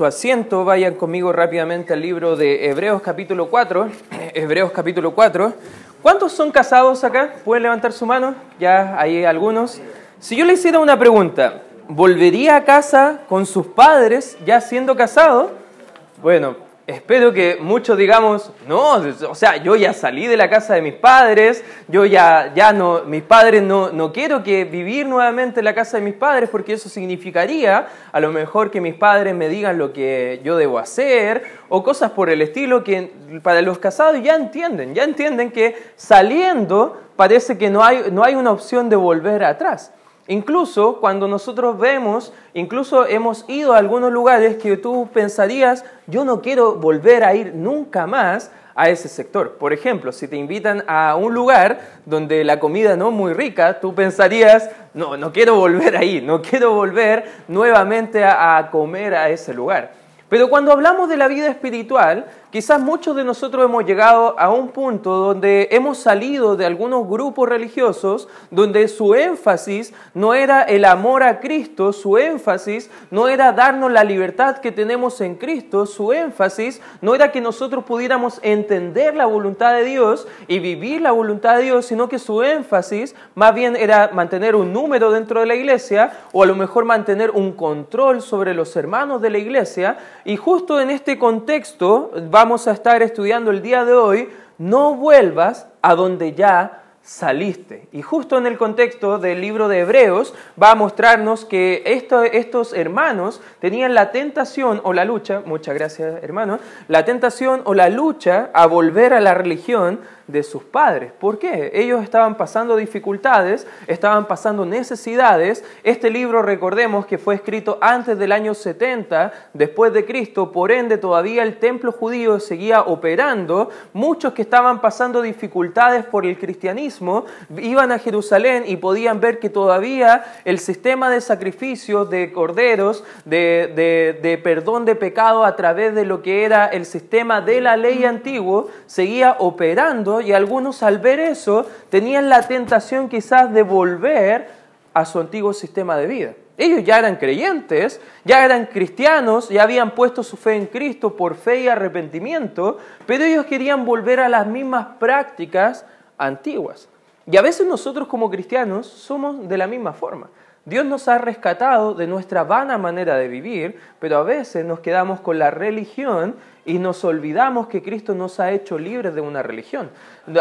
su asiento, vayan conmigo rápidamente al libro de Hebreos capítulo 4. Hebreos capítulo 4. ¿Cuántos son casados acá? ¿Pueden levantar su mano? Ya hay algunos. Si yo le hiciera una pregunta, ¿volvería a casa con sus padres ya siendo casado? Bueno, espero que muchos digamos, no, o sea, yo ya salí de la casa de mis padres, yo ya, ya no, mis padres no, no quiero que vivir nuevamente en la casa de mis padres porque eso significaría a lo mejor que mis padres me digan lo que yo debo hacer o cosas por el estilo que para los casados ya entienden, ya entienden que saliendo parece que no hay, no hay una opción de volver atrás. Incluso cuando nosotros vemos, incluso hemos ido a algunos lugares que tú pensarías, yo no quiero volver a ir nunca más a ese sector. Por ejemplo, si te invitan a un lugar donde la comida no es muy rica, tú pensarías, no, no quiero volver ahí, no quiero volver nuevamente a, a comer a ese lugar. Pero cuando hablamos de la vida espiritual, Quizás muchos de nosotros hemos llegado a un punto donde hemos salido de algunos grupos religiosos donde su énfasis no era el amor a Cristo, su énfasis no era darnos la libertad que tenemos en Cristo, su énfasis no era que nosotros pudiéramos entender la voluntad de Dios y vivir la voluntad de Dios, sino que su énfasis más bien era mantener un número dentro de la iglesia o a lo mejor mantener un control sobre los hermanos de la iglesia. Y justo en este contexto vamos a estar estudiando el día de hoy, no vuelvas a donde ya saliste. Y justo en el contexto del libro de Hebreos va a mostrarnos que estos hermanos tenían la tentación o la lucha, muchas gracias hermano, la tentación o la lucha a volver a la religión de sus padres. ¿Por qué? Ellos estaban pasando dificultades, estaban pasando necesidades. Este libro, recordemos que fue escrito antes del año 70 después de Cristo, por ende todavía el templo judío seguía operando. Muchos que estaban pasando dificultades por el cristianismo iban a Jerusalén y podían ver que todavía el sistema de sacrificios, de corderos, de, de, de perdón de pecado a través de lo que era el sistema de la ley antiguo, seguía operando y algunos al ver eso tenían la tentación quizás de volver a su antiguo sistema de vida. Ellos ya eran creyentes, ya eran cristianos, ya habían puesto su fe en Cristo por fe y arrepentimiento, pero ellos querían volver a las mismas prácticas antiguas. Y a veces nosotros como cristianos somos de la misma forma. Dios nos ha rescatado de nuestra vana manera de vivir, pero a veces nos quedamos con la religión y nos olvidamos que Cristo nos ha hecho libres de una religión.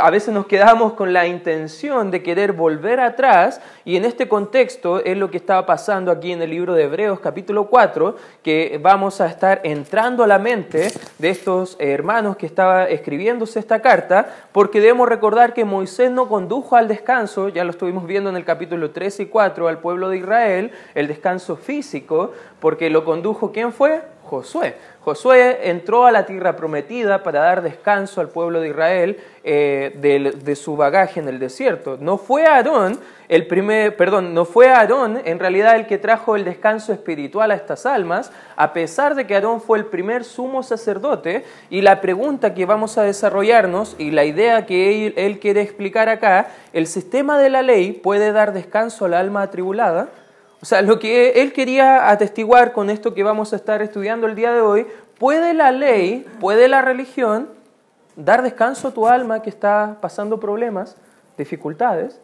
A veces nos quedamos con la intención de querer volver atrás y en este contexto es lo que estaba pasando aquí en el libro de Hebreos capítulo 4, que vamos a estar entrando a la mente de estos hermanos que estaba escribiéndose esta carta, porque debemos recordar que Moisés no condujo al descanso, ya lo estuvimos viendo en el capítulo 3 y 4 al pueblo de Israel, el descanso físico, porque lo condujo ¿quién fue? Josué. Josué entró a la tierra prometida para dar descanso al pueblo de Israel eh, de, su bagaje en el desierto. No fue Aarón el primer, perdón, no fue Aarón en realidad el que trajo el descanso espiritual a estas almas, a pesar de que Aarón fue el primer sumo sacerdote. Y la pregunta que vamos a desarrollarnos y la idea que él, él quiere explicar acá, el sistema de la ley puede dar descanso al alma atribulada. O sea, lo que él quería atestiguar con esto que vamos a estar estudiando el día de hoy, ¿puede la ley, puede la religión dar descanso a tu alma que está pasando problemas, dificultades?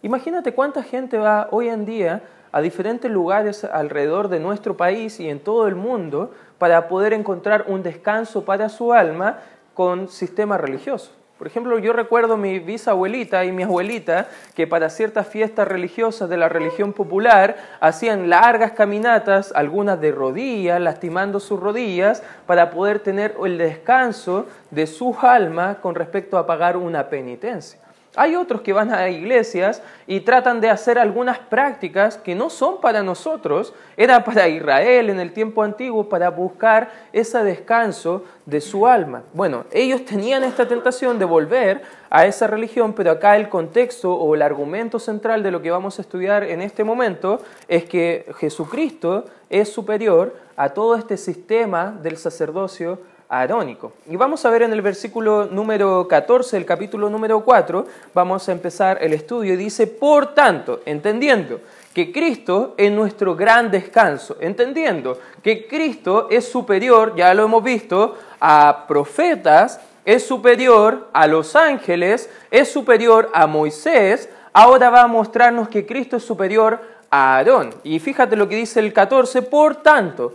Imagínate cuánta gente va hoy en día a diferentes lugares alrededor de nuestro país y en todo el mundo para poder encontrar un descanso para su alma con sistemas religiosos. Por ejemplo, yo recuerdo mi bisabuelita y mi abuelita que para ciertas fiestas religiosas de la religión popular hacían largas caminatas, algunas de rodillas, lastimando sus rodillas, para poder tener el descanso de su alma con respecto a pagar una penitencia. Hay otros que van a iglesias y tratan de hacer algunas prácticas que no son para nosotros, era para Israel en el tiempo antiguo para buscar ese descanso de su alma. Bueno, ellos tenían esta tentación de volver a esa religión, pero acá el contexto o el argumento central de lo que vamos a estudiar en este momento es que Jesucristo es superior a todo este sistema del sacerdocio arónico. Y vamos a ver en el versículo número 14, el capítulo número 4, vamos a empezar el estudio y dice, por tanto, entendiendo que Cristo es nuestro gran descanso, entendiendo que Cristo es superior, ya lo hemos visto, a profetas, es superior a los ángeles, es superior a Moisés, ahora va a mostrarnos que Cristo es superior a Aarón. Y fíjate lo que dice el 14, por tanto,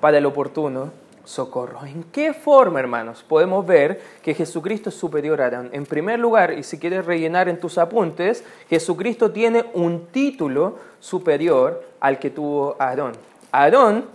para el oportuno socorro. ¿En qué forma, hermanos, podemos ver que Jesucristo es superior a Adán? En primer lugar, y si quieres rellenar en tus apuntes, Jesucristo tiene un título superior al que tuvo Aarón. Aarón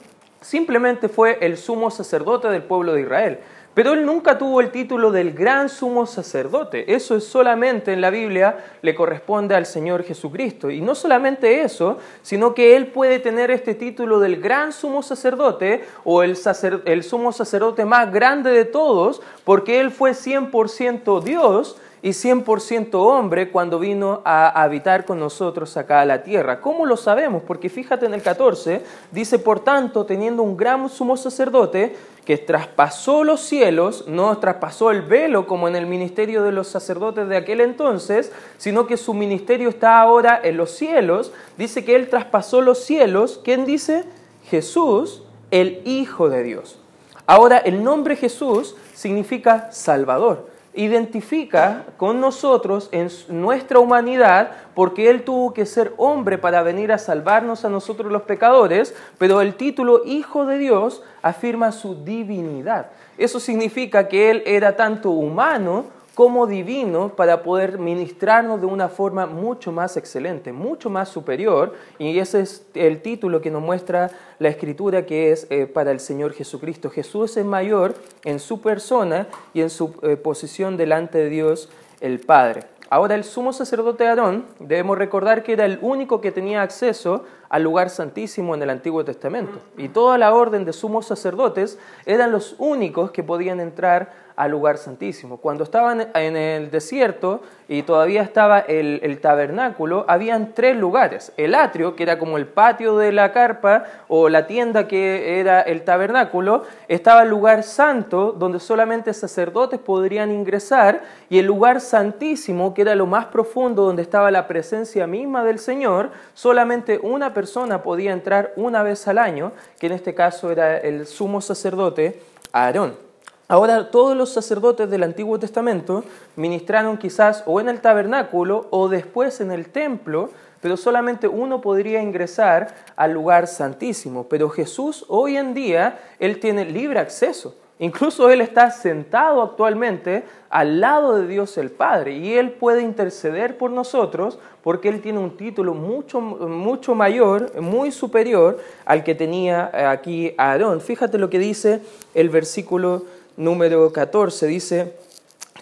simplemente fue el sumo sacerdote del pueblo de Israel. Pero él nunca tuvo el título del gran sumo sacerdote. Eso es solamente en la Biblia le corresponde al Señor Jesucristo. Y no solamente eso, sino que él puede tener este título del gran sumo sacerdote o el, el sumo sacerdote más grande de todos, porque él fue 100% Dios y 100% hombre cuando vino a habitar con nosotros acá a la tierra. ¿Cómo lo sabemos? Porque fíjate en el 14, dice, por tanto, teniendo un gran sumo sacerdote que traspasó los cielos, no traspasó el velo como en el ministerio de los sacerdotes de aquel entonces, sino que su ministerio está ahora en los cielos, dice que él traspasó los cielos, ¿quién dice? Jesús, el Hijo de Dios. Ahora, el nombre Jesús significa Salvador identifica con nosotros en nuestra humanidad porque Él tuvo que ser hombre para venir a salvarnos a nosotros los pecadores, pero el título Hijo de Dios afirma su divinidad. Eso significa que Él era tanto humano como divino para poder ministrarnos de una forma mucho más excelente, mucho más superior. Y ese es el título que nos muestra la escritura que es eh, para el Señor Jesucristo. Jesús es mayor en su persona y en su eh, posición delante de Dios el Padre. Ahora el sumo sacerdote Aarón, debemos recordar que era el único que tenía acceso al lugar santísimo en el Antiguo Testamento. Y toda la orden de sumos sacerdotes eran los únicos que podían entrar al lugar santísimo. Cuando estaban en el desierto y todavía estaba el, tabernáculo, habían tres lugares. El atrio, que era como el patio de la carpa o la tienda que era el tabernáculo, estaba el lugar santo donde solamente sacerdotes podrían ingresar y el lugar santísimo, que era lo más profundo donde estaba la presencia misma del Señor, solamente una persona podía entrar una vez al año, que en este caso era el sumo sacerdote Aarón. Ahora, todos los sacerdotes del Antiguo Testamento ministraron quizás o en el tabernáculo o después en el templo, pero solamente uno podría ingresar al lugar santísimo. Pero Jesús hoy en día, Él tiene libre acceso. Incluso Él está sentado actualmente al lado de Dios el Padre y Él puede interceder por nosotros porque Él tiene un título mucho, mucho mayor, muy superior al que tenía aquí Aarón. Fíjate lo que dice el versículo número 14 dice,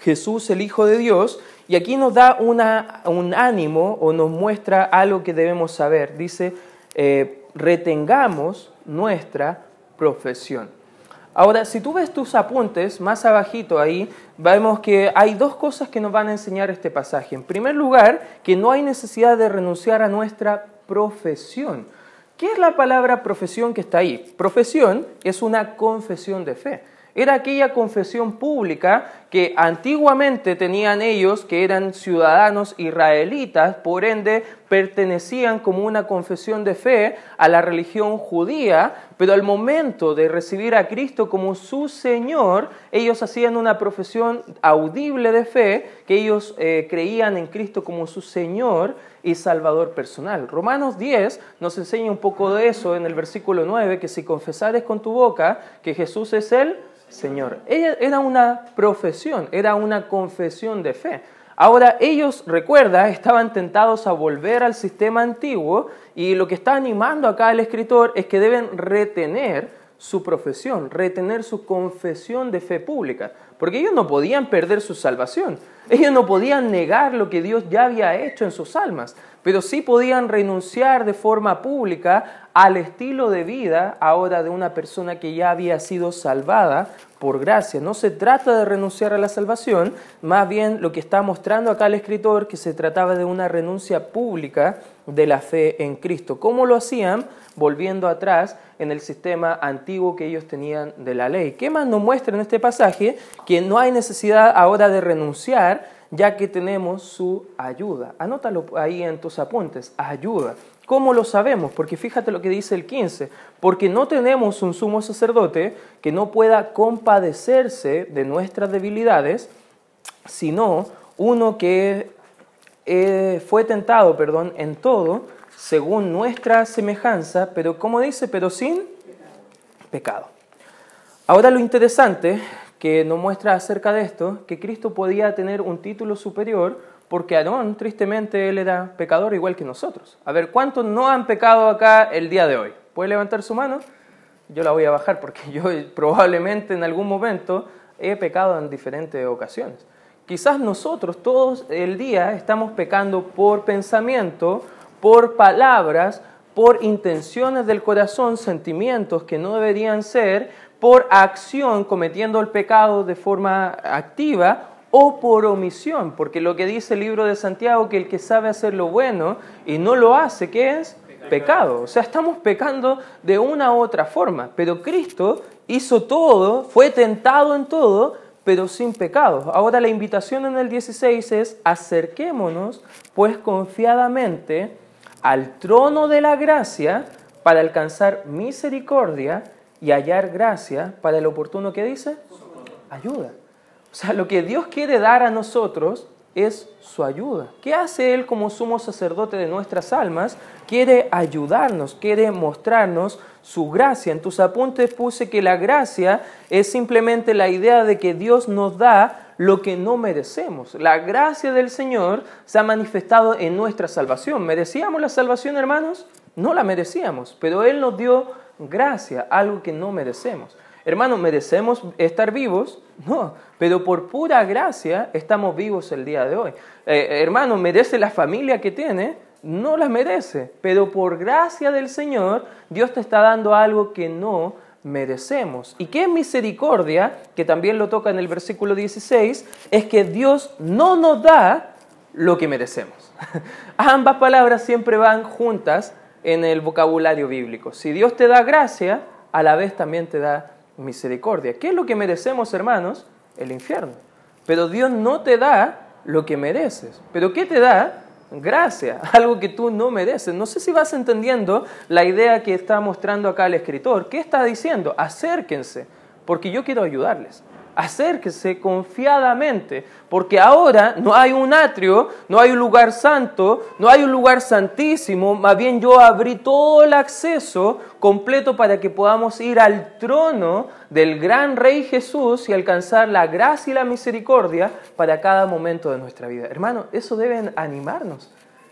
Jesús el Hijo de Dios, y aquí nos da una, un ánimo o nos muestra algo que debemos saber. Dice, eh, retengamos nuestra profesión. Ahora, si tú ves tus apuntes más abajito ahí, vemos que hay dos cosas que nos van a enseñar este pasaje. En primer lugar, que no hay necesidad de renunciar a nuestra profesión. ¿Qué es la palabra profesión que está ahí? Profesión es una confesión de fe. Era aquella confesión pública que antiguamente tenían ellos, que eran ciudadanos israelitas, por ende pertenecían como una confesión de fe a la religión judía, pero al momento de recibir a Cristo como su Señor, ellos hacían una profesión audible de fe, que ellos eh, creían en Cristo como su Señor y Salvador personal. Romanos 10 nos enseña un poco de eso en el versículo 9, que si confesares con tu boca que Jesús es Él, Señor. Era una profesión, era una confesión de fe. Ahora ellos, recuerda, estaban tentados a volver al sistema antiguo y lo que está animando acá el escritor es que deben retener su profesión, retener su confesión de fe pública. porque ellos no podían perder su salvación. Ellos no podían negar lo que Dios ya había hecho en sus almas, pero sí podían renunciar de forma pública al estilo de vida ahora de una persona que ya había sido salvada por gracia. No se trata de renunciar a la salvación, más bien lo que está mostrando acá el escritor que se trataba de una renuncia pública de la fe en Cristo. ¿Cómo lo hacían? Volviendo atrás en el sistema antiguo que ellos tenían de la ley. ¿Qué más nos muestra en este pasaje? Que no hay necesidad ahora de renunciar, ya que tenemos su ayuda. Anótalo ahí en tus apuntes, ayuda. ¿Cómo lo sabemos? Porque fíjate lo que dice el 15, porque no tenemos un sumo sacerdote que no pueda compadecerse de nuestras debilidades, sino uno que eh, fue tentado, perdón, en todo, según nuestra semejanza, pero como dice, pero sin pecado. Ahora lo interesante que nos muestra acerca de esto, que Cristo podía tener un título superior porque Aarón, tristemente, él era pecador igual que nosotros. A ver, ¿cuántos no han pecado acá el día de hoy? ¿Puede levantar su mano? Yo la voy a bajar porque yo probablemente en algún momento he pecado en diferentes ocasiones. Quizás nosotros todos el día estamos pecando por pensamiento, por palabras, por intenciones del corazón, sentimientos que no deberían ser, por acción cometiendo el pecado de forma activa o por omisión, porque lo que dice el libro de Santiago, que el que sabe hacer lo bueno y no lo hace, ¿qué es? Pecado. O sea, estamos pecando de una u otra forma, pero Cristo hizo todo, fue tentado en todo, pero sin pecado. Ahora la invitación en el 16 es, acerquémonos pues confiadamente al trono de la gracia para alcanzar misericordia y hallar gracia para el oportuno que dice, ayuda. O sea, lo que Dios quiere dar a nosotros es su ayuda. ¿Qué hace Él como sumo sacerdote de nuestras almas? Quiere ayudarnos, quiere mostrarnos su gracia. En tus apuntes puse que la gracia es simplemente la idea de que Dios nos da lo que no merecemos. La gracia del Señor se ha manifestado en nuestra salvación. ¿Merecíamos la salvación, hermanos? No la merecíamos, pero Él nos dio gracia, algo que no merecemos. Hermanos, ¿merecemos estar vivos? No, pero por pura gracia estamos vivos el día de hoy. Eh, hermano, ¿merece la familia que tiene? No la merece, pero por gracia del Señor, Dios te está dando algo que no merecemos. ¿Y qué misericordia? Que también lo toca en el versículo 16, es que Dios no nos da lo que merecemos. Ambas palabras siempre van juntas en el vocabulario bíblico. Si Dios te da gracia, a la vez también te da misericordia. ¿Qué es lo que merecemos, hermanos? El infierno. Pero Dios no te da lo que mereces. ¿Pero qué te da? Gracia, algo que tú no mereces. No sé si vas entendiendo la idea que está mostrando acá el escritor. ¿Qué está diciendo? Acérquense, porque yo quiero ayudarles acérquese confiadamente, porque ahora no hay un atrio, no hay un lugar santo, no hay un lugar santísimo, más bien yo abrí todo el acceso completo para que podamos ir al trono del gran Rey Jesús y alcanzar la gracia y la misericordia para cada momento de nuestra vida. Hermano, eso debe animarnos,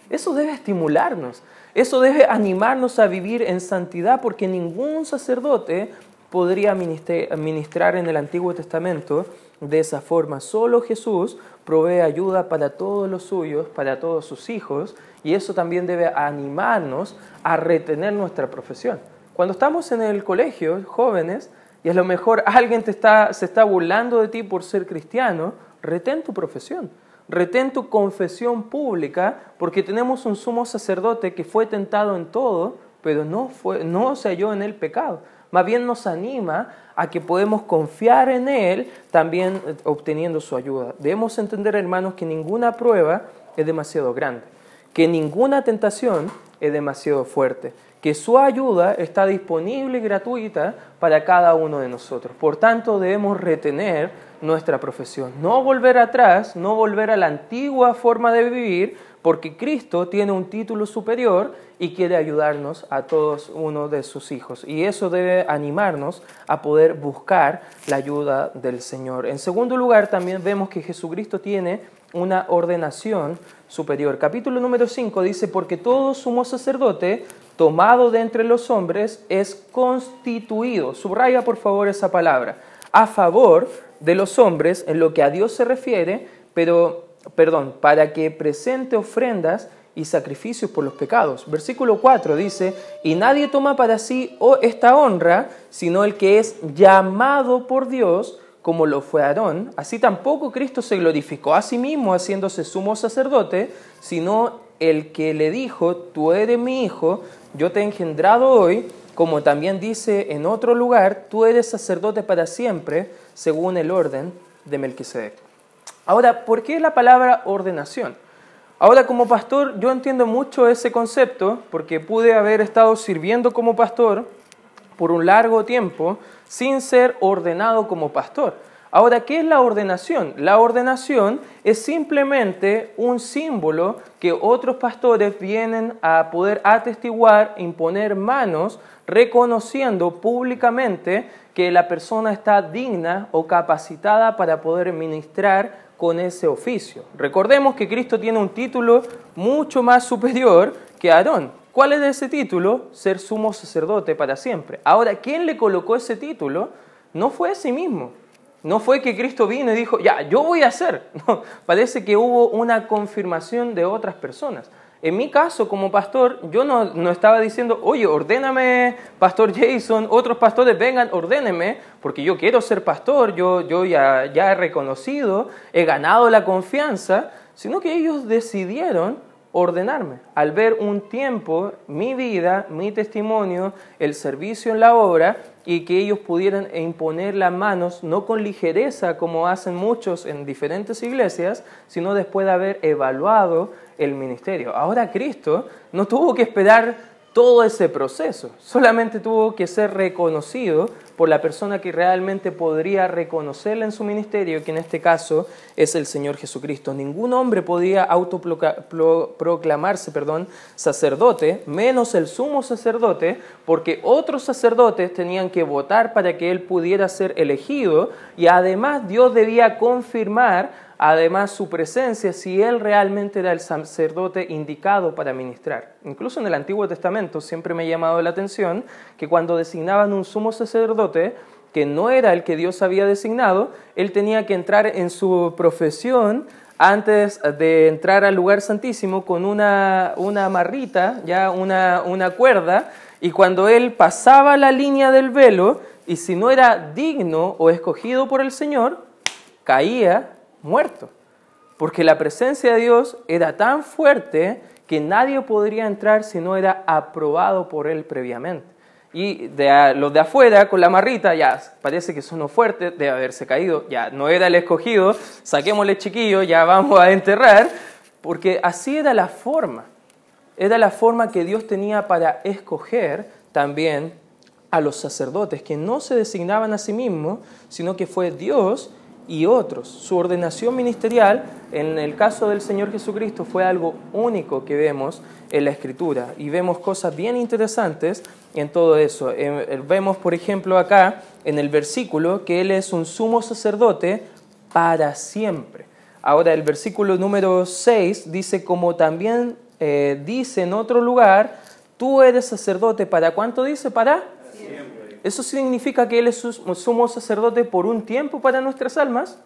eso debe estimularnos. Eso debe animarnos a vivir en santidad porque ningún sacerdote podría ministrar en el Antiguo Testamento de esa forma. Solo Jesús provee ayuda para todos los suyos, para todos sus hijos, y eso también debe animarnos a retener nuestra profesión. Cuando estamos en el colegio, jóvenes, y a lo mejor alguien te está, se está burlando de ti por ser cristiano, retén tu profesión, retén tu confesión pública, porque tenemos un sumo sacerdote que fue tentado en todo, pero no, fue, no se halló en el pecado más bien nos anima a que podemos confiar en Él también eh, obteniendo su ayuda. Debemos entender, hermanos, que ninguna prueba es demasiado grande, que ninguna tentación es demasiado fuerte, que su ayuda está disponible y gratuita para cada uno de nosotros. Por tanto, debemos retener nuestra profesión, no volver atrás, no volver a la antigua forma de vivir, porque Cristo tiene un título superior y quiere ayudarnos a todos uno de sus hijos. Y eso debe animarnos a poder buscar la ayuda del Señor. En segundo lugar, también vemos que Jesucristo tiene una ordenación superior. Capítulo número 5 dice, porque todo sumo sacerdote tomado de entre los hombres es constituido. Subraya por favor esa palabra a favor de los hombres en lo que a Dios se refiere, pero, perdón, para que presente ofrendas y sacrificios por los pecados. Versículo 4 dice, y nadie toma para sí esta honra, sino el que es llamado por Dios, como lo fue Aarón. Así tampoco Cristo se glorificó a sí mismo haciéndose sumo sacerdote, sino el que le dijo, tú eres mi hijo, yo te he engendrado hoy, como también dice en otro lugar, tú eres sacerdote para siempre, según el orden de Melquisedec. Ahora, ¿por qué la palabra ordenación? Ahora como pastor yo entiendo mucho ese concepto porque pude haber estado sirviendo como pastor por un largo tiempo sin ser ordenado como pastor. Ahora, ¿qué es la ordenación? La ordenación es simplemente un símbolo que otros pastores vienen a poder atestiguar, imponer manos, reconociendo públicamente que la persona está digna o capacitada para poder ministrar con ese oficio. Recordemos que Cristo tiene un título mucho más superior que Aarón. ¿Cuál es ese título? Ser sumo sacerdote para siempre. Ahora, ¿quién le colocó ese título? No fue a sí mismo. No fue que Cristo vino y dijo, ya, yo voy a hacer. No, parece que hubo una confirmación de otras personas. En mi caso, como pastor, yo no, estaba diciendo, oye, ordéname, pastor Jason, otros pastores vengan, ordénenme, porque yo quiero ser pastor, yo, yo ya, ya he reconocido, he ganado la confianza, sino que ellos decidieron ordenarme. Al ver un tiempo, mi vida, mi testimonio, el servicio en la obra, y que ellos pudieran imponer las manos, no con ligereza como hacen muchos en diferentes iglesias, sino después de haber evaluado el ministerio. Ahora Cristo no tuvo que esperar todo ese proceso, solamente tuvo que ser reconocido por la persona que realmente podría reconocerle en su ministerio, que en este caso es el Señor Jesucristo. Ningún hombre podía autoproclamarse perdón, sacerdote, menos el sumo sacerdote, porque otros sacerdotes tenían que votar para que él pudiera ser elegido y además Dios debía confirmar además su presencia si él realmente era el sacerdote indicado para ministrar. Incluso en el Antiguo Testamento siempre me ha llamado la atención que cuando designaban un sumo sacerdote, que no era el que Dios había designado, él tenía que entrar en su profesión antes de entrar al lugar santísimo con una, una marrita, ya una, una cuerda, y cuando él pasaba la línea del velo, y si no era digno o escogido por el Señor, caía muerto, porque la presencia de Dios era tan fuerte que nadie podría entrar si no era aprobado por él previamente. Y de los de afuera, con la marrita, ya parece que sonó fuerte, debe haberse caído, ya no era el escogido, saquémosle chiquillo, ya vamos a enterrar, porque así era la forma. Era la forma que Dios tenía para escoger también a los sacerdotes, que no se designaban a sí mismos, sino que fue Dios y otros. Su ordenación ministerial, en el caso del Señor Jesucristo, fue algo único que vemos en la Escritura. Y vemos cosas bien interesantes en todo eso. Eh, vemos, por ejemplo, acá en el versículo que Él es un sumo sacerdote para siempre. Ahora, el versículo número 6 dice, como también eh, dice en otro lugar, tú eres sacerdote para cuánto dice? Para ¿Eso significa que Él es sumo sacerdote por un tiempo para nuestras almas?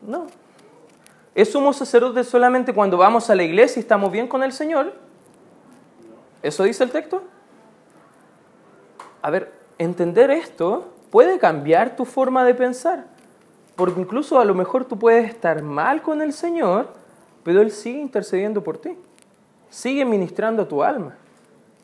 No. ¿Es sumo sacerdote solamente cuando vamos a la iglesia y estamos bien con el Señor? ¿Eso dice el texto? A ver, entender esto puede cambiar tu forma de pensar. Porque incluso a lo mejor tú puedes estar mal con el Señor, pero Él sigue intercediendo por ti. Sigue ministrando tu alma.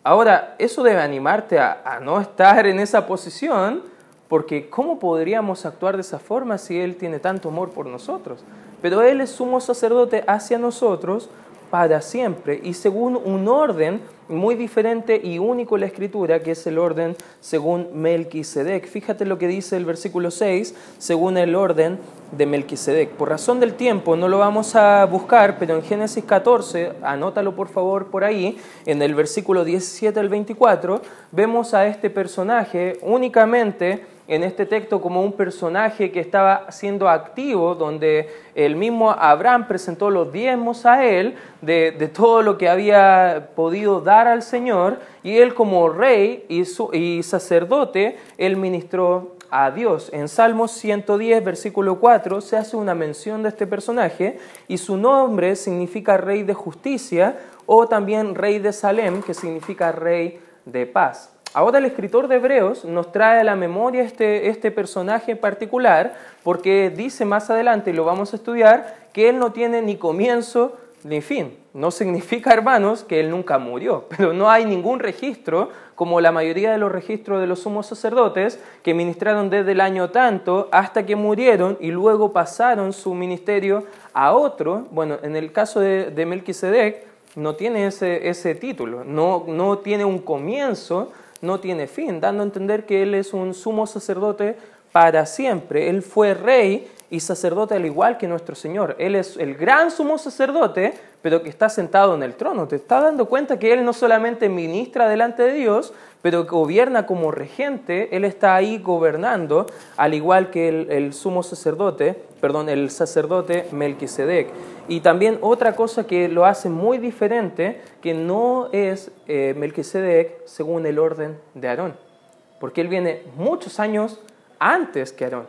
Ahora, eso debe animarte a, no estar en esa posición, porque ¿cómo podríamos actuar de esa forma si Él tiene tanto amor por nosotros? Pero Él es sumo sacerdote hacia nosotros para siempre y según un orden muy diferente y único en la escritura, que es el orden según Melquisedec. Fíjate lo que dice el versículo 6, según el orden de Melquisedec. Por razón del tiempo no lo vamos a buscar, pero en Génesis 14, anótalo por favor por ahí, en el versículo 17 al 24, vemos a este personaje únicamente en este texto como un personaje que estaba siendo activo, donde el mismo Abraham presentó los diezmos a él de, todo lo que había podido dar al Señor, y él como rey y, y sacerdote, él ministró a Dios. En Salmos 110, versículo 4, se hace una mención de este personaje y su nombre significa rey de justicia o también rey de Salem, que significa rey de paz. Ahora el escritor de Hebreos nos trae a la memoria este, este personaje particular porque dice más adelante, y lo vamos a estudiar, que él no tiene ni comienzo ni fin. No significa, hermanos, que él nunca murió, pero no hay ningún registro, como la mayoría de los registros de los sumos sacerdotes, que ministraron desde el año tanto hasta que murieron y luego pasaron su ministerio a otro. Bueno, en el caso de, de Melquisedec, no tiene ese, ese título, no, no tiene un comienzo, no tiene fin, dando a entender que él es un sumo sacerdote para siempre. Él fue rey y sacerdote al igual que nuestro Señor. Él es el gran sumo sacerdote, pero que está sentado en el trono. Te está dando cuenta que Él no solamente ministra delante de Dios, pero gobierna como regente. Él está ahí gobernando, al igual que el, sumo sacerdote, perdón, el sacerdote Melquisedec. Y también otra cosa que lo hace muy diferente, que no es eh, Melquisedec según el orden de Aarón, porque él viene muchos años antes que Aarón.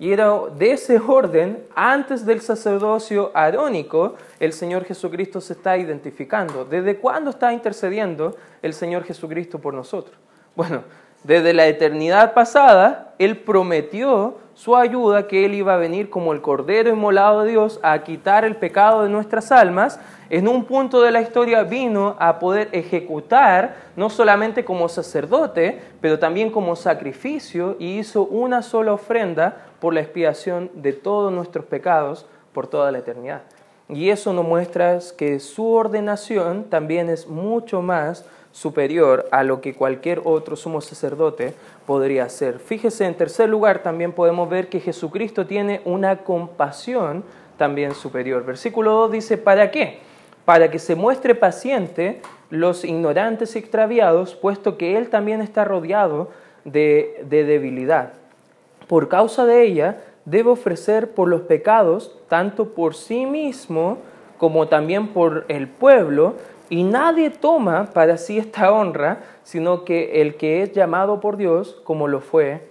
Y era de ese orden, antes del sacerdocio arónico, el Señor Jesucristo se está identificando. ¿Desde cuándo está intercediendo el Señor Jesucristo por nosotros? Bueno, desde la eternidad pasada, Él prometió su ayuda, que Él iba a venir como el Cordero inmolado de Dios a quitar el pecado de nuestras almas. En un punto de la historia vino a poder ejecutar, no solamente como sacerdote, pero también como sacrificio, y hizo una sola ofrenda por la expiación de todos nuestros pecados por toda la eternidad. Y eso nos muestra que su ordenación también es mucho más superior a lo que cualquier otro sumo sacerdote podría hacer. Fíjese, en tercer lugar también podemos ver que Jesucristo tiene una compasión también superior. Versículo 2 dice, ¿para qué? Para que se muestre paciente los ignorantes y extraviados, puesto que Él también está rodeado de, de debilidad. Por causa de ella, debe ofrecer por los pecados, tanto por sí mismo como también por el pueblo, y nadie toma para sí esta honra, sino que el que es llamado por Dios, como lo fue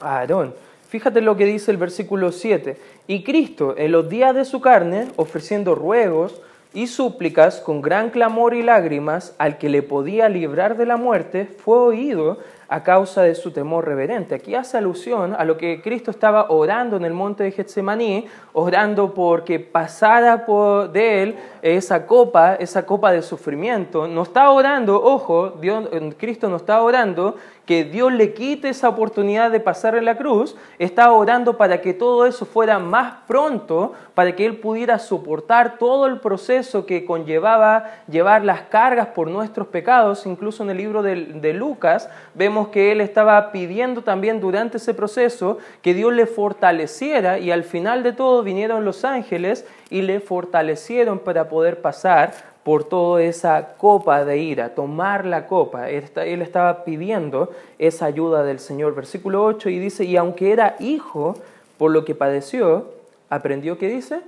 Aarón. Fíjate lo que dice el versículo 7. Y Cristo, en los días de su carne, ofreciendo ruegos y súplicas con gran clamor y lágrimas al que le podía librar de la muerte, fue oído a causa de su temor reverente. Aquí hace alusión a lo que Cristo estaba orando en el monte de Getsemaní, orando porque pasara por de él esa copa, esa copa de sufrimiento. No está orando, ojo, Dios, Cristo no está orando que Dios le quite esa oportunidad de pasar en la cruz, está orando para que todo eso fuera más pronto, para que Él pudiera soportar todo el proceso que conllevaba llevar las cargas por nuestros pecados. Incluso en el libro de, de Lucas vemos que Él estaba pidiendo también durante ese proceso que Dios le fortaleciera y al final de todo vinieron los ángeles y le fortalecieron para poder pasar por toda esa copa de ira, tomar la copa. Él estaba pidiendo esa ayuda del Señor. Versículo 8 y dice, y aunque era hijo, por lo que padeció, aprendió, ¿qué dice?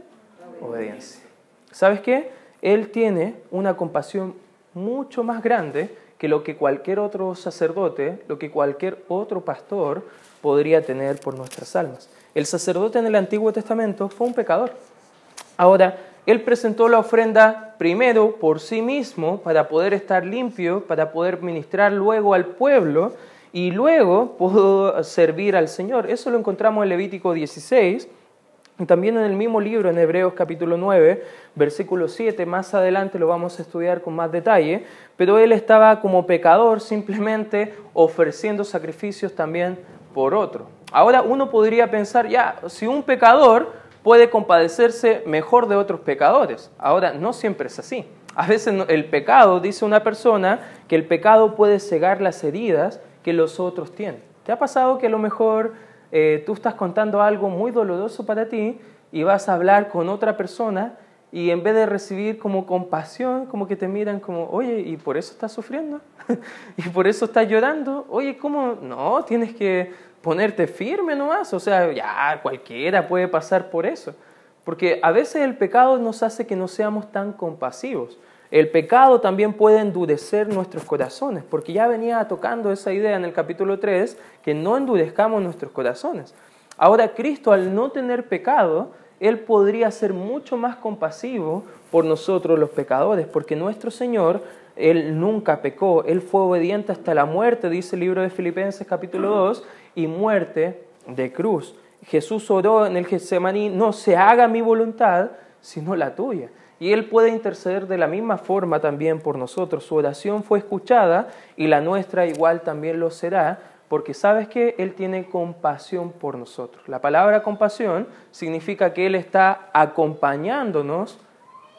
Obediencia. ¿Sabes qué? Él tiene una compasión mucho más grande que lo que cualquier otro sacerdote, lo que cualquier otro pastor podría tener por nuestras almas. El sacerdote en el Antiguo Testamento fue un pecador. Ahora, él presentó la ofrenda primero por sí mismo para poder estar limpio, para poder ministrar luego al pueblo y luego pudo servir al Señor. Eso lo encontramos en Levítico 16 y también en el mismo libro, en Hebreos capítulo 9, versículo 7, más adelante lo vamos a estudiar con más detalle, pero él estaba como pecador simplemente ofreciendo sacrificios también por otro. Ahora uno podría pensar, ya, si un pecador puede compadecerse mejor de otros pecadores. Ahora, no siempre es así. A veces el pecado, dice una persona, que el pecado puede cegar las heridas que los otros tienen. ¿Te ha pasado que a lo mejor eh, tú estás contando algo muy doloroso para ti y vas a hablar con otra persona y en vez de recibir como compasión, como que te miran como, oye, ¿y por eso estás sufriendo? ¿Y por eso estás llorando? Oye, ¿cómo? No, tienes que ponerte firme nomás, o sea, ya cualquiera puede pasar por eso. Porque a veces el pecado nos hace que no seamos tan compasivos. El pecado también puede endurecer nuestros corazones, porque ya venía tocando esa idea en el capítulo 3, que no endurezcamos nuestros corazones. Ahora Cristo, al no tener pecado, Él podría ser mucho más compasivo por nosotros los pecadores, porque nuestro Señor, Él nunca pecó, Él fue obediente hasta la muerte, dice el libro de Filipenses capítulo 2, y muerte de cruz. Jesús oró en el Getsemaní, no se haga mi voluntad, sino la tuya. Y Él puede interceder de la misma forma también por nosotros. Su oración fue escuchada y la nuestra igual también lo será, porque sabes que Él tiene compasión por nosotros. La palabra compasión significa que Él está acompañándonos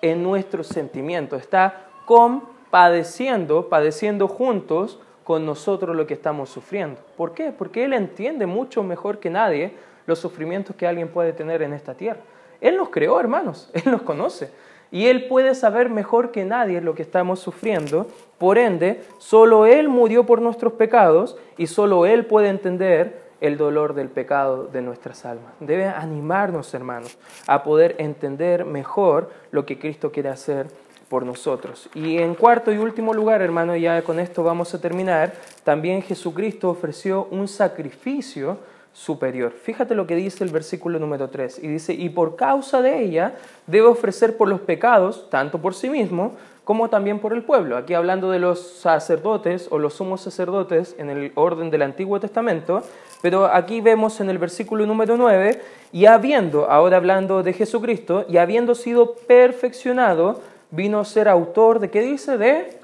en nuestros sentimientos, está compadeciendo, padeciendo juntos con nosotros lo que estamos sufriendo. ¿Por qué? Porque Él entiende mucho mejor que nadie los sufrimientos que alguien puede tener en esta tierra. Él nos creó, hermanos, Él nos conoce. Y Él puede saber mejor que nadie lo que estamos sufriendo. Por ende, solo Él murió por nuestros pecados y solo Él puede entender el dolor del pecado de nuestras almas. Debe animarnos, hermanos, a poder entender mejor lo que Cristo quiere hacer por nosotros. Y en cuarto y último lugar, hermano, ya con esto vamos a terminar, también Jesucristo ofreció un sacrificio superior. Fíjate lo que dice el versículo número 3. Y dice, y por causa de ella debe ofrecer por los pecados, tanto por sí mismo como también por el pueblo. Aquí hablando de los sacerdotes o los sumos sacerdotes en el orden del Antiguo Testamento, pero aquí vemos en el versículo número 9, y habiendo, ahora hablando de Jesucristo, y habiendo sido perfeccionado, vino a ser autor de, ¿qué dice? De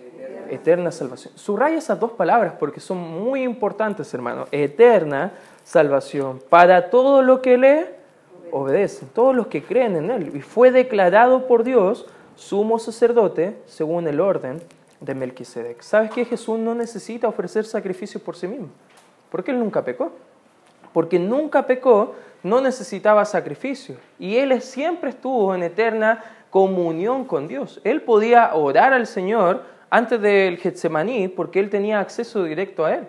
eterna salvación. Subraya esas dos palabras porque son muy importantes, hermano. Eterna salvación para todo lo que le obedecen, todos los que creen en Él. Y fue declarado por Dios sumo sacerdote según el orden de Melquisedec. ¿Sabes que Jesús no necesita ofrecer sacrificios por sí mismo? Porque Él nunca pecó. Porque nunca pecó, no necesitaba sacrificio. Y Él siempre estuvo en eterna comunión con Dios. Él podía orar al Señor antes del Getsemaní porque Él tenía acceso directo a Él.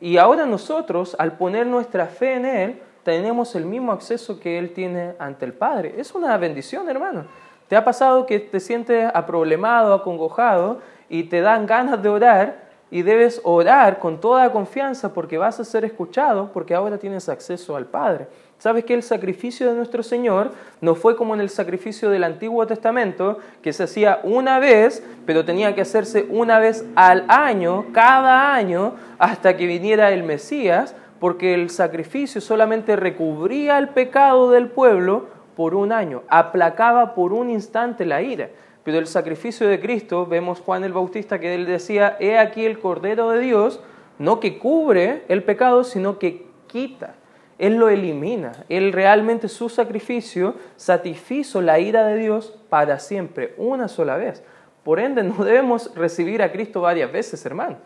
Y ahora nosotros, al poner nuestra fe en Él, tenemos el mismo acceso que Él tiene ante el Padre. Es una bendición, hermano. ¿Te ha pasado que te sientes aproblemado, acongojado y te dan ganas de orar y debes orar con toda confianza porque vas a ser escuchado porque ahora tienes acceso al Padre? ¿Sabes que el sacrificio de nuestro Señor no fue como en el sacrificio del Antiguo Testamento, que se hacía una vez, pero tenía que hacerse una vez al año, cada año, hasta que viniera el Mesías, porque el sacrificio solamente recubría el pecado del pueblo por un año, aplacaba por un instante la ira. Pero el sacrificio de Cristo, vemos Juan el Bautista que él decía, he aquí el Cordero de Dios, no que cubre el pecado, sino que quita él lo elimina. Él realmente su sacrificio satisfizo la ira de Dios para siempre, una sola vez. Por ende, no debemos recibir a Cristo varias veces, hermano.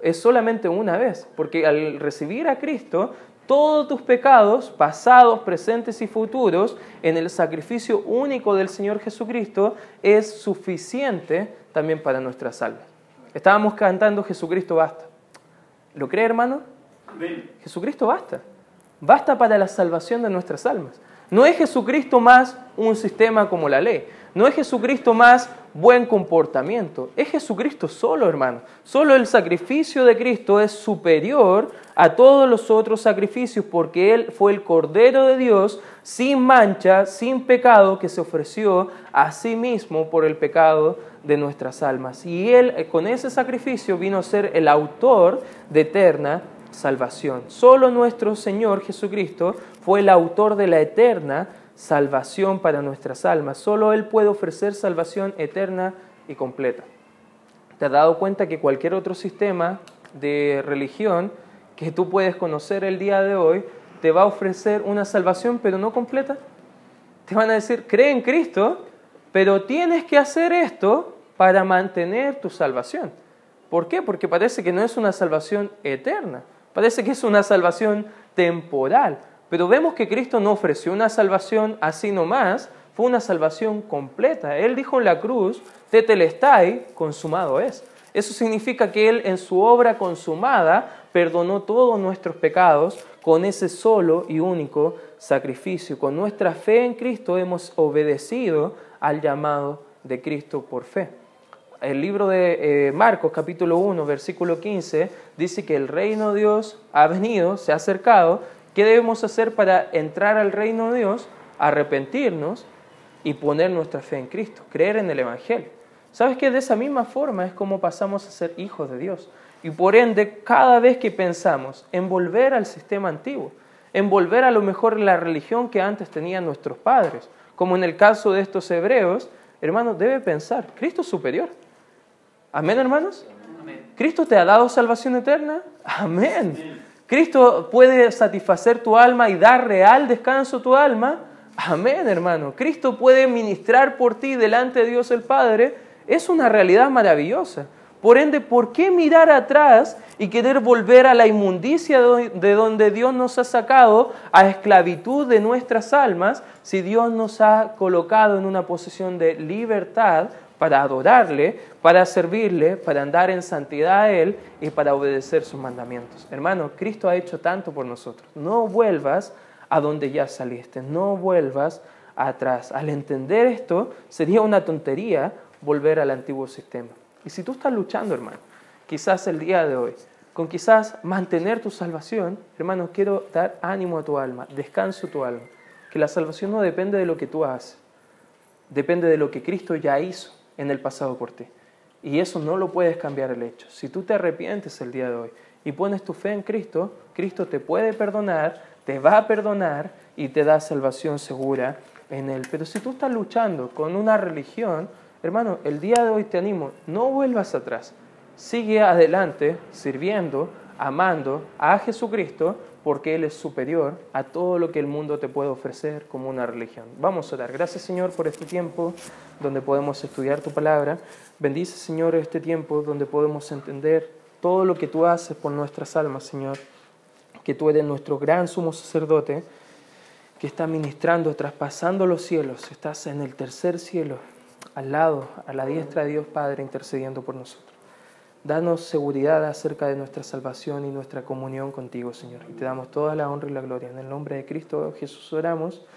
Es solamente una vez, porque al recibir a Cristo, todos tus pecados, pasados, presentes y futuros, en el sacrificio único del Señor Jesucristo, es suficiente también para nuestras almas. Estábamos cantando Jesucristo basta. ¿Lo cree, hermano? Jesucristo basta basta para la salvación de nuestras almas. No es Jesucristo más un sistema como la ley. No es Jesucristo más buen comportamiento. Es Jesucristo solo, hermano. Solo el sacrificio de Cristo es superior a todos los otros sacrificios porque Él fue el Cordero de Dios sin mancha, sin pecado, que se ofreció a sí mismo por el pecado de nuestras almas. Y Él con ese sacrificio vino a ser el autor de eterna salvación. Solo nuestro Señor Jesucristo fue el autor de la eterna salvación para nuestras almas. Solo Él puede ofrecer salvación eterna y completa. ¿Te has dado cuenta que cualquier otro sistema de religión que tú puedes conocer el día de hoy te va a ofrecer una salvación pero no completa? Te van a decir, cree en Cristo, pero tienes que hacer esto para mantener tu salvación. ¿Por qué? Porque parece que no es una salvación eterna. Parece que es una salvación temporal, pero vemos que Cristo no ofreció una salvación así nomás, fue una salvación completa. Él dijo en la cruz, tetelestai, consumado es. Eso significa que Él en su obra consumada perdonó todos nuestros pecados con ese solo y único sacrificio. Con nuestra fe en Cristo hemos obedecido al llamado de Cristo por fe. El libro de eh, Marcos capítulo 1, versículo 15, dice que el reino de Dios ha venido, se ha acercado. ¿Qué debemos hacer para entrar al reino de Dios? Arrepentirnos y poner nuestra fe en Cristo, creer en el Evangelio. ¿Sabes que de esa misma forma es como pasamos a ser hijos de Dios? Y por ende, cada vez que pensamos en volver al sistema antiguo, en volver a lo mejor la religión que antes tenían nuestros padres, como en el caso de estos hebreos, hermano, debe pensar, Cristo es superior. Amén, hermanos. ¿Cristo te ha dado salvación eterna? Amén. ¿Cristo puede satisfacer tu alma y dar real descanso a tu alma? Amén, hermano. ¿Cristo puede ministrar por ti delante de Dios el Padre? Es una realidad maravillosa. Por ende, ¿por qué mirar atrás y querer volver a la inmundicia de donde Dios nos ha sacado, a esclavitud de nuestras almas, si Dios nos ha colocado en una posición de libertad para adorarle, para servirle, para andar en santidad a Él y para obedecer sus mandamientos? Hermano, Cristo ha hecho tanto por nosotros. No vuelvas a donde ya saliste, no vuelvas atrás. Al entender esto, sería una tontería volver al antiguo sistema. Y si tú estás luchando, hermano, quizás el día de hoy, con quizás mantener tu salvación, hermano, quiero dar ánimo a tu alma, descanso a tu alma, que la salvación no depende de lo que tú haces, depende de lo que Cristo ya hizo en el pasado por ti. Y eso no lo puedes cambiar el hecho. Si tú te arrepientes el día de hoy y pones tu fe en Cristo, Cristo te puede perdonar, te va a perdonar y te da salvación segura en Él. Pero si tú estás luchando con una religión, Hermano, el día de hoy te animo, no vuelvas atrás. Sigue adelante sirviendo, amando a Jesucristo, porque Él es superior a todo lo que el mundo te puede ofrecer como una religión. Vamos a dar gracias Señor por este tiempo donde podemos estudiar tu palabra. Bendice Señor este tiempo donde podemos entender todo lo que tú haces por nuestras almas, Señor. Que tú eres nuestro gran sumo sacerdote que está ministrando, traspasando los cielos. Estás en el tercer cielo al lado, a la diestra de Dios Padre, intercediendo por nosotros. Danos seguridad acerca de nuestra salvación y nuestra comunión contigo, Señor. Y te damos toda la honra y la gloria. En el nombre de Cristo Jesús oramos.